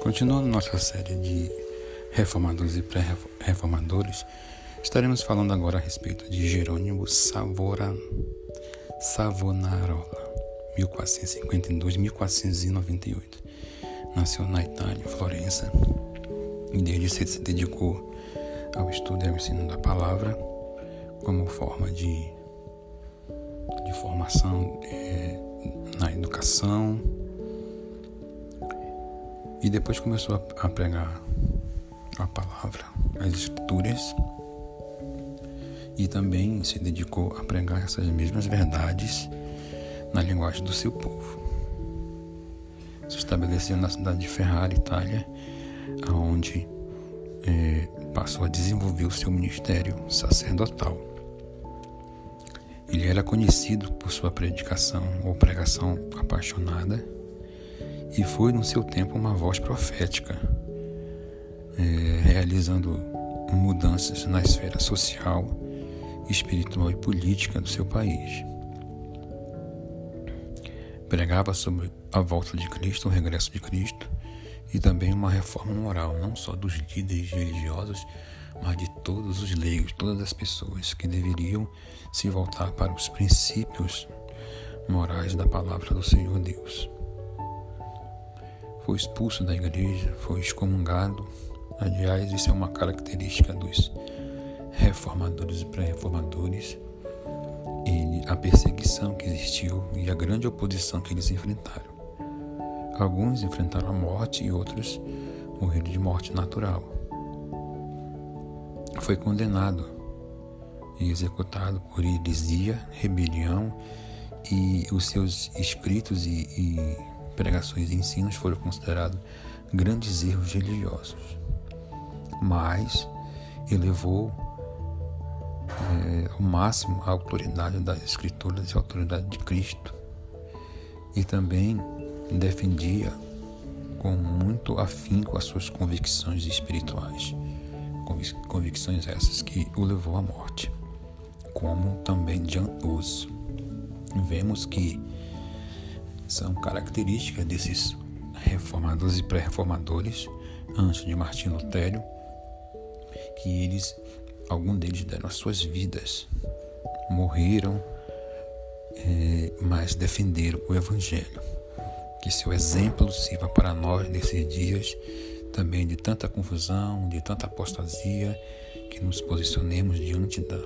Continuando nossa série de reformadores e pré-reformadores, estaremos falando agora a respeito de Jerônimo Savora, Savonarola, 1452-1498. Nasceu na Itália, Florença, e desde cedo se dedicou ao estudo e ao ensino da palavra como forma de, de formação é, na educação, e depois começou a, pregar a palavra, as escrituras, e também se dedicou a pregar essas mesmas verdades na linguagem do seu povo. Se estabeleceu na cidade de Ferrara, Itália, onde é, passou a desenvolver o seu ministério sacerdotal. Ele era conhecido por sua predicação ou pregação apaixonada e foi no seu tempo uma voz profética, é, realizando mudanças na esfera social, espiritual e política do seu país. Pregava sobre a volta de Cristo, o regresso de Cristo e também uma reforma moral, não só dos líderes religiosos, mas de todos os leigos, todas as pessoas que deveriam se voltar para os princípios morais da palavra do Senhor Deus foi expulso da igreja, foi excomungado. Aliás, isso é uma característica dos reformadores e pré-reformadores. A perseguição que existiu e a grande oposição que eles enfrentaram. Alguns enfrentaram a morte e outros morreram de morte natural. Foi condenado e executado por heresia, rebelião e os seus escritos e, e pregações e ensinos foram considerados grandes erros religiosos, mas elevou é, ao máximo a autoridade das Escrituras e a autoridade de Cristo e também defendia com muito afinco as suas convicções espirituais, convicções essas que o levou à morte, como também Jan Hus. Vemos que são características desses reformadores e pré-reformadores antes de Martim Lutero, que eles, algum deles deram as suas vidas, morreram, é, mas defenderam o Evangelho. Que seu exemplo sirva para nós nesses dias também de tanta confusão, de tanta apostasia, que nos posicionemos diante da,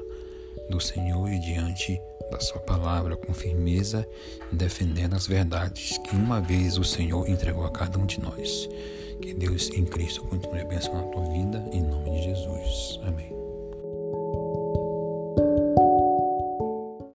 do Senhor e diante da Sua palavra com firmeza, defendendo as verdades que uma vez o Senhor entregou a cada um de nós. Que Deus em Cristo continue abençoando a tua vida, em nome de Jesus. Amém.